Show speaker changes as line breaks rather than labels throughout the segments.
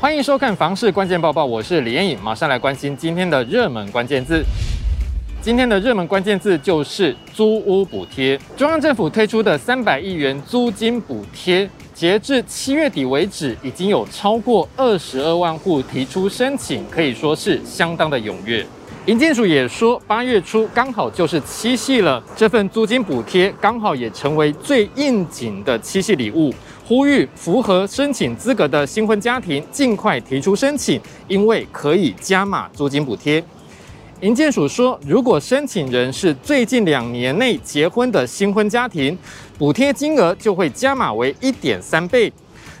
欢迎收看《房市关键报报》，我是李彦颖，马上来关心今天的热门关键字。今天的热门关键字就是租屋补贴。中央政府推出的三百亿元租金补贴，截至七月底为止，已经有超过二十二万户提出申请，可以说是相当的踊跃。银建署也说，八月初刚好就是七夕了，这份租金补贴刚好也成为最应景的七夕礼物。呼吁符合申请资格的新婚家庭尽快提出申请，因为可以加码租金补贴。营建署说，如果申请人是最近两年内结婚的新婚家庭，补贴金额就会加码为一点三倍；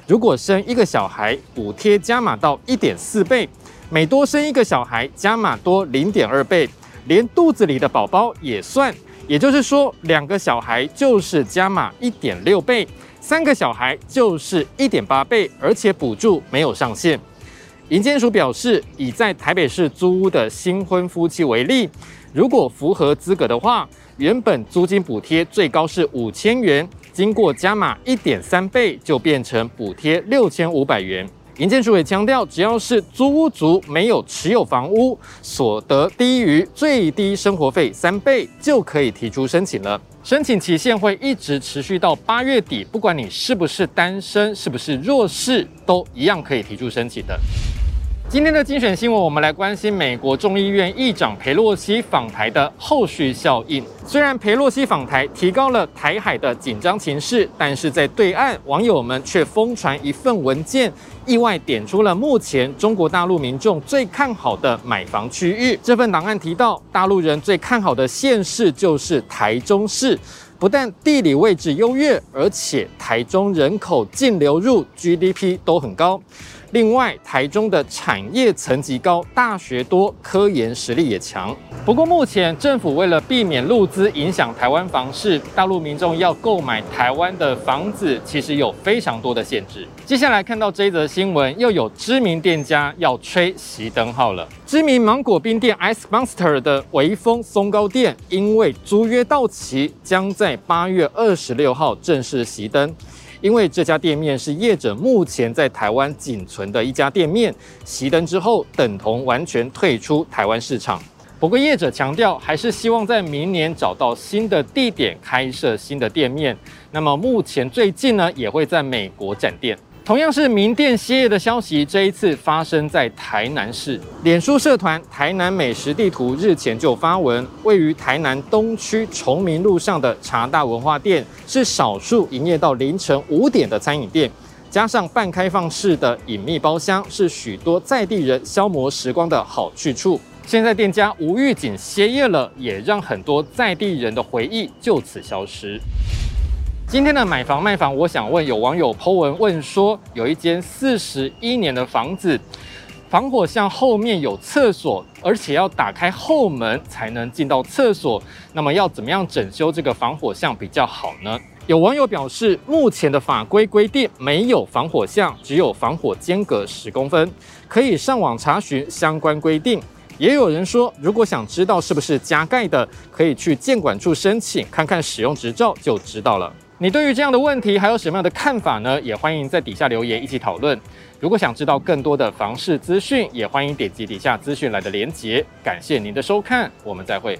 如果生一个小孩，补贴加码到一点四倍；每多生一个小孩，加码多零点二倍，连肚子里的宝宝也算。也就是说，两个小孩就是加码一点六倍。三个小孩就是一点八倍，而且补助没有上限。银监署表示，以在台北市租屋的新婚夫妻为例，如果符合资格的话，原本租金补贴最高是五千元，经过加码一点三倍，就变成补贴六千五百元。营建署也强调，只要是租屋族没有持有房屋，所得低于最低生活费三倍，就可以提出申请了。申请期限会一直持续到八月底，不管你是不是单身，是不是弱势，都一样可以提出申请的。今天的精选新闻，我们来关心美国众议院议长佩洛西访台的后续效应。虽然佩洛西访台提高了台海的紧张情势，但是在对岸，网友们却疯传一份文件，意外点出了目前中国大陆民众最看好的买房区域。这份档案提到，大陆人最看好的县市就是台中市，不但地理位置优越，而且台中人口净流入、GDP 都很高。另外，台中的产业层级高，大学多，科研实力也强。不过，目前政府为了避免陆资影响台湾房市，大陆民众要购买台湾的房子，其实有非常多的限制。接下来看到这一则新闻，又有知名店家要吹熄灯号了。知名芒果冰店 Ice Monster 的微风松糕店，因为租约到期，将在八月二十六号正式熄灯。因为这家店面是业者目前在台湾仅存的一家店面，熄灯之后等同完全退出台湾市场。不过业者强调，还是希望在明年找到新的地点开设新的店面。那么目前最近呢，也会在美国展店。同样是名店歇业的消息，这一次发生在台南市。脸书社团台南美食地图日前就发文，位于台南东区崇明路上的茶大文化店是少数营业到凌晨五点的餐饮店，加上半开放式的隐秘包厢，是许多在地人消磨时光的好去处。现在店家无预警歇业了，也让很多在地人的回忆就此消失。今天的买房卖房，我想问有网友 po 文问说，有一间四十一年的房子，防火巷后面有厕所，而且要打开后门才能进到厕所，那么要怎么样整修这个防火巷比较好呢？有网友表示，目前的法规规定没有防火巷，只有防火间隔十公分，可以上网查询相关规定。也有人说，如果想知道是不是加盖的，可以去建管处申请，看看使用执照就知道了。你对于这样的问题还有什么样的看法呢？也欢迎在底下留言一起讨论。如果想知道更多的房市资讯，也欢迎点击底下资讯栏的连结。感谢您的收看，我们再会。